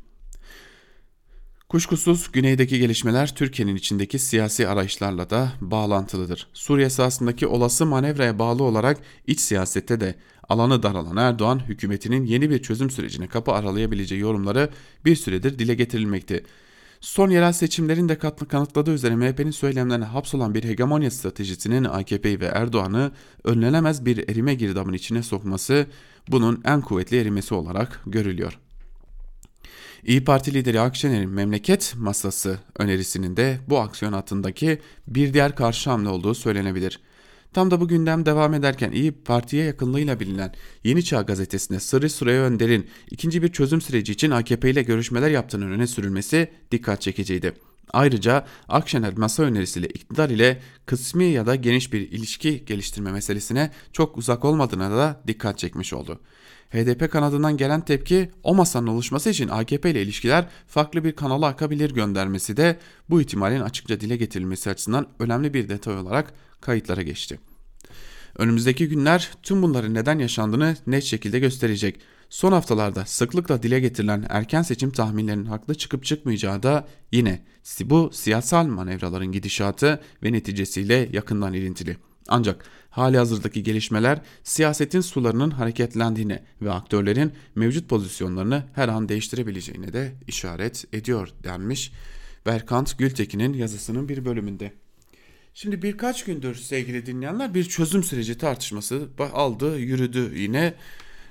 Kuşkusuz güneydeki gelişmeler Türkiye'nin içindeki siyasi arayışlarla da bağlantılıdır. Suriye sahasındaki olası manevraya bağlı olarak iç siyasette de alanı daralan Erdoğan hükümetinin yeni bir çözüm sürecine kapı aralayabileceği yorumları bir süredir dile getirilmekte. Son yerel seçimlerin de kanıtladığı üzere MHP'nin söylemlerine hapsolan bir hegemonya stratejisinin AKP'yi ve Erdoğan'ı önlenemez bir erime girdabın içine sokması bunun en kuvvetli erimesi olarak görülüyor. İyi Parti lideri Akşener'in memleket masası önerisinin de bu aksiyon hattındaki bir diğer karşı hamle olduğu söylenebilir. Tam da bu gündem devam ederken İyi Parti'ye yakınlığıyla bilinen Yeni Çağ gazetesinde Sırrı Süreyya Önder'in ikinci bir çözüm süreci için AKP ile görüşmeler yaptığının öne sürülmesi dikkat çekiciydi. Ayrıca Akşener masa önerisiyle iktidar ile kısmi ya da geniş bir ilişki geliştirme meselesine çok uzak olmadığına da dikkat çekmiş oldu. HDP kanadından gelen tepki o masanın oluşması için AKP ile ilişkiler farklı bir kanala akabilir göndermesi de bu ihtimalin açıkça dile getirilmesi açısından önemli bir detay olarak kayıtlara geçti. Önümüzdeki günler tüm bunların neden yaşandığını net şekilde gösterecek. Son haftalarda sıklıkla dile getirilen erken seçim tahminlerinin haklı çıkıp çıkmayacağı da yine bu siyasal manevraların gidişatı ve neticesiyle yakından ilintili. Ancak hali hazırdaki gelişmeler siyasetin sularının hareketlendiğine ve aktörlerin mevcut pozisyonlarını her an değiştirebileceğine de işaret ediyor denmiş Berkant Gültekin'in yazısının bir bölümünde. Şimdi birkaç gündür sevgili dinleyenler bir çözüm süreci tartışması aldı yürüdü yine.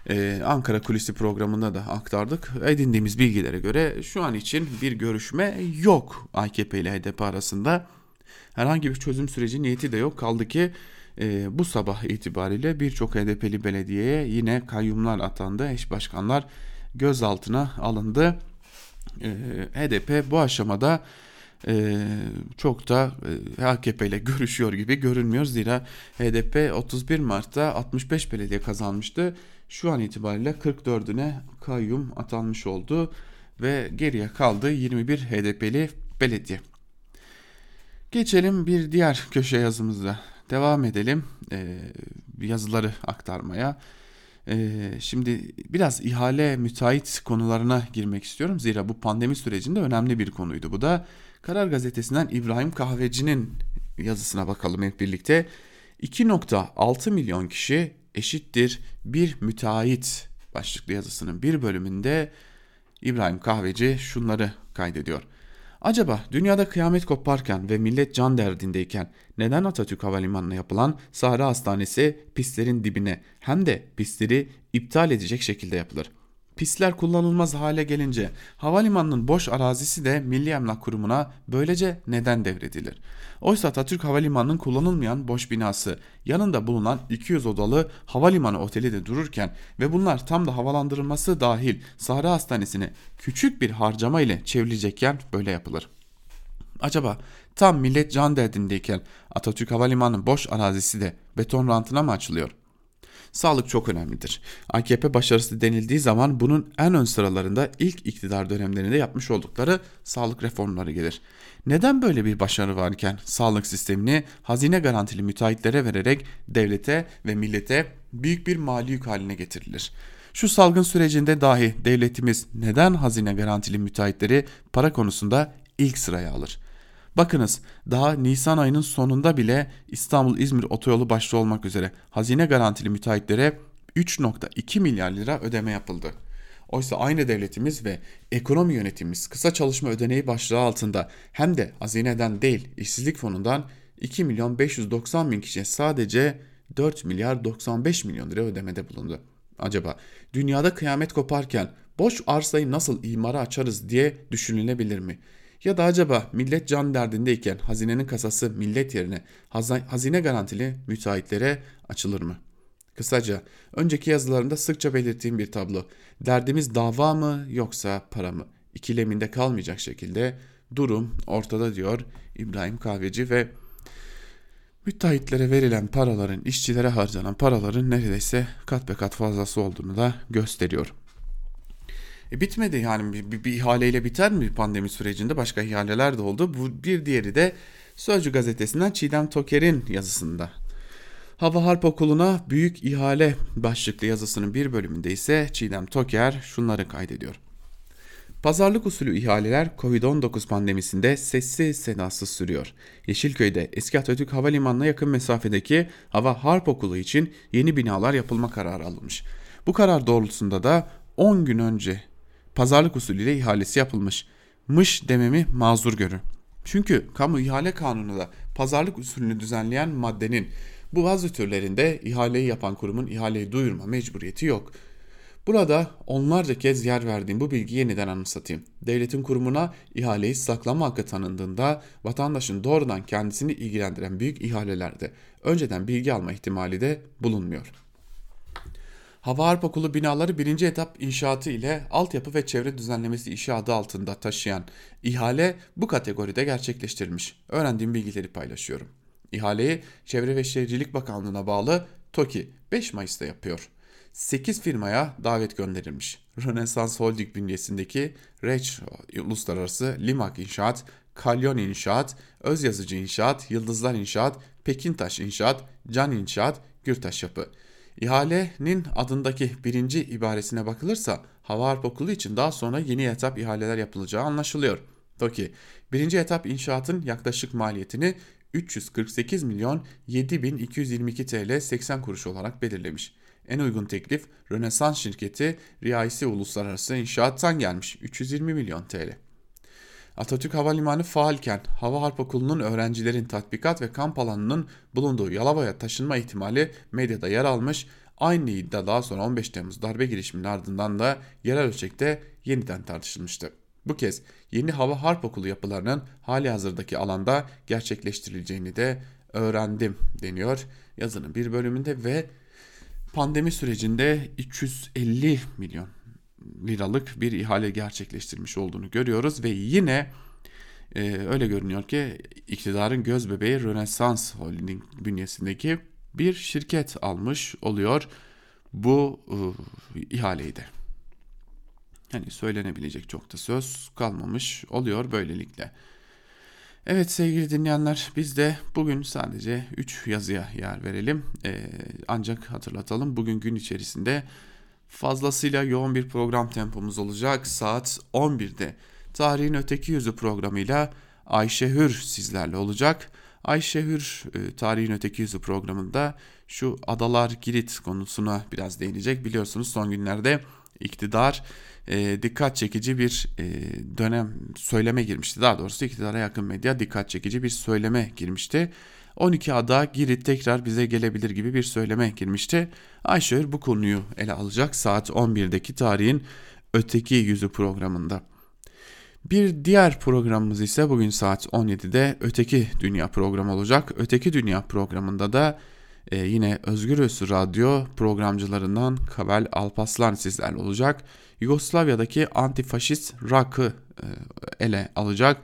Ee, Ankara Kulisi programında da aktardık. Edindiğimiz bilgilere göre şu an için bir görüşme yok AKP ile HDP arasında. Herhangi bir çözüm süreci niyeti de yok. Kaldı ki e, bu sabah itibariyle birçok HDP'li belediyeye yine kayyumlar atandı. Eş başkanlar gözaltına alındı. E, HDP bu aşamada e, çok da e, AKP ile görüşüyor gibi görünmüyor. Zira HDP 31 Mart'ta 65 belediye kazanmıştı. Şu an itibariyle 44'üne kayyum atanmış oldu ve geriye kaldı 21 HDP'li belediye. Geçelim bir diğer köşe yazımızda. Devam edelim e, yazıları aktarmaya. E, şimdi biraz ihale müteahhit konularına girmek istiyorum. Zira bu pandemi sürecinde önemli bir konuydu. Bu da Karar Gazetesi'nden İbrahim Kahveci'nin yazısına bakalım hep birlikte. 2.6 milyon kişi eşittir bir müteahhit başlıklı yazısının bir bölümünde İbrahim Kahveci şunları kaydediyor. Acaba dünyada kıyamet koparken ve millet can derdindeyken neden Atatürk Havalimanı'na yapılan Sahra Hastanesi pistlerin dibine hem de pistleri iptal edecek şekilde yapılır? Pistler kullanılmaz hale gelince havalimanının boş arazisi de Milli Emlak Kurumu'na böylece neden devredilir? Oysa Atatürk Havalimanı'nın kullanılmayan boş binası yanında bulunan 200 odalı havalimanı oteli de dururken ve bunlar tam da havalandırılması dahil Sahra Hastanesi'ne küçük bir harcama ile çevrilecekken böyle yapılır. Acaba tam millet can derdindeyken Atatürk Havalimanı'nın boş arazisi de beton rantına mı açılıyor? Sağlık çok önemlidir. AKP başarısı denildiği zaman bunun en ön sıralarında ilk iktidar dönemlerinde yapmış oldukları sağlık reformları gelir. Neden böyle bir başarı varken sağlık sistemini hazine garantili müteahhitlere vererek devlete ve millete büyük bir mali yük haline getirilir? Şu salgın sürecinde dahi devletimiz neden hazine garantili müteahhitleri para konusunda ilk sıraya alır? Bakınız daha Nisan ayının sonunda bile İstanbul-İzmir otoyolu başta olmak üzere hazine garantili müteahhitlere 3.2 milyar lira ödeme yapıldı. Oysa aynı devletimiz ve ekonomi yönetimimiz kısa çalışma ödeneği başlığı altında hem de hazineden değil işsizlik fonundan 2 milyon 590 bin kişiye sadece 4 milyar 95 milyon lira ödemede bulundu. Acaba dünyada kıyamet koparken boş arsayı nasıl imara açarız diye düşünülebilir mi? Ya da acaba millet can derdindeyken hazinenin kasası millet yerine hazine garantili müteahhitlere açılır mı? Kısaca önceki yazılarımda sıkça belirttiğim bir tablo. Derdimiz dava mı yoksa para mı? İkileminde kalmayacak şekilde durum ortada diyor İbrahim Kahveci ve müteahhitlere verilen paraların, işçilere harcanan paraların neredeyse kat be kat fazlası olduğunu da gösteriyor. E bitmedi yani bir, bir, bir ihaleyle biter mi pandemi sürecinde başka ihaleler de oldu. Bu bir diğeri de Sözcü gazetesinden Çiğdem Toker'in yazısında. Hava Harp Okulu'na büyük ihale başlıklı yazısının bir bölümünde ise Çiğdem Toker şunları kaydediyor. Pazarlık usulü ihaleler Covid-19 pandemisinde sessiz sedasız sürüyor. Yeşilköy'de eski Atatürk Havalimanı'na yakın mesafedeki Hava Harp Okulu için yeni binalar yapılma kararı alınmış. Bu karar doğrultusunda da 10 gün önce pazarlık usulüyle ihalesi yapılmış. Mış dememi mazur görün. Çünkü kamu ihale kanunu pazarlık usulünü düzenleyen maddenin bu bazı türlerinde ihaleyi yapan kurumun ihaleyi duyurma mecburiyeti yok. Burada onlarca kez yer verdiğim bu bilgiyi yeniden anımsatayım. Devletin kurumuna ihaleyi saklama hakkı tanındığında vatandaşın doğrudan kendisini ilgilendiren büyük ihalelerde önceden bilgi alma ihtimali de bulunmuyor. Hava Harp Okulu binaları birinci etap inşaatı ile altyapı ve çevre düzenlemesi işi adı altında taşıyan ihale bu kategoride gerçekleştirilmiş. Öğrendiğim bilgileri paylaşıyorum. İhaleyi Çevre ve Şehircilik Bakanlığı'na bağlı TOKİ 5 Mayıs'ta yapıyor. 8 firmaya davet gönderilmiş. Rönesans Holding bünyesindeki Reç Uluslararası, Limak İnşaat, Kalyon İnşaat, Özyazıcı İnşaat, Yıldızlar İnşaat, Pekintaş İnşaat, Can İnşaat, Gürtaş Yapı. İhalenin adındaki birinci ibaresine bakılırsa hava harp okulu için daha sonra yeni etap ihaleler yapılacağı anlaşılıyor. TOKİ birinci etap inşaatın yaklaşık maliyetini 348 milyon 7222 TL 80 kuruş olarak belirlemiş. En uygun teklif Rönesans şirketi Riyaisi Uluslararası İnşaat'tan gelmiş 320 milyon TL. Atatürk Havalimanı faalken Hava Harp Okulu'nun öğrencilerin tatbikat ve kamp alanının bulunduğu Yalova'ya taşınma ihtimali medyada yer almış. Aynı iddia daha sonra 15 Temmuz darbe girişiminin ardından da yerel ölçekte yeniden tartışılmıştı. Bu kez yeni Hava Harp Okulu yapılarının hali hazırdaki alanda gerçekleştirileceğini de öğrendim deniyor yazının bir bölümünde ve pandemi sürecinde 350 milyon liralık bir ihale gerçekleştirmiş olduğunu görüyoruz ve yine e, öyle görünüyor ki iktidarın göz bebeği Rönesans Holding bünyesindeki bir şirket almış oluyor bu e, ihaleyi de. Yani söylenebilecek çok da söz kalmamış oluyor böylelikle. Evet sevgili dinleyenler biz de bugün sadece 3 yazıya yer verelim. Ee, ancak hatırlatalım bugün gün içerisinde fazlasıyla yoğun bir program tempomuz olacak. Saat 11'de Tarihin Öteki Yüzü programıyla Ayşe Hür sizlerle olacak. Ayşe Hür e, Tarihin Öteki Yüzü programında şu Adalar Girit konusuna biraz değinecek. Biliyorsunuz son günlerde iktidar e, dikkat çekici bir e, dönem söyleme girmişti. Daha doğrusu iktidara yakın medya dikkat çekici bir söyleme girmişti. 12 ada Girit tekrar bize gelebilir gibi bir söyleme girmişti. Ayşehir bu konuyu ele alacak saat 11'deki tarihin öteki yüzü programında. Bir diğer programımız ise bugün saat 17'de Öteki Dünya programı olacak. Öteki Dünya programında da e, yine Özgürüz Radyo programcılarından Kabel Alpaslan sizlerle olacak. Yugoslavya'daki antifaşist rock'ı e, ele alacak.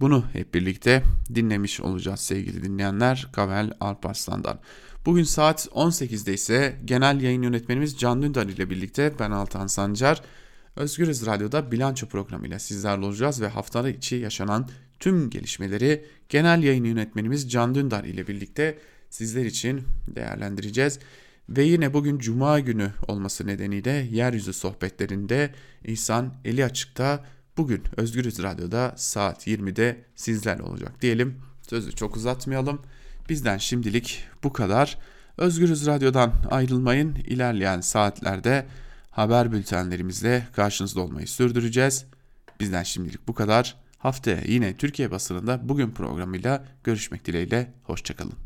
Bunu hep birlikte dinlemiş olacağız sevgili dinleyenler Kavel Alparslan'dan. Bugün saat 18'de ise genel yayın yönetmenimiz Can Dündar ile birlikte ben Altan Sancar Özgürüz Radyo'da bilanço programıyla sizlerle olacağız ve haftanın içi yaşanan tüm gelişmeleri genel yayın yönetmenimiz Can Dündar ile birlikte sizler için değerlendireceğiz. Ve yine bugün Cuma günü olması nedeniyle yeryüzü sohbetlerinde İhsan Eli Açık'ta bugün Özgürüz Radyo'da saat 20'de sizlerle olacak diyelim. Sözü çok uzatmayalım. Bizden şimdilik bu kadar. Özgürüz Radyo'dan ayrılmayın. İlerleyen saatlerde haber bültenlerimizle karşınızda olmayı sürdüreceğiz. Bizden şimdilik bu kadar. Haftaya yine Türkiye basınında bugün programıyla görüşmek dileğiyle. Hoşçakalın.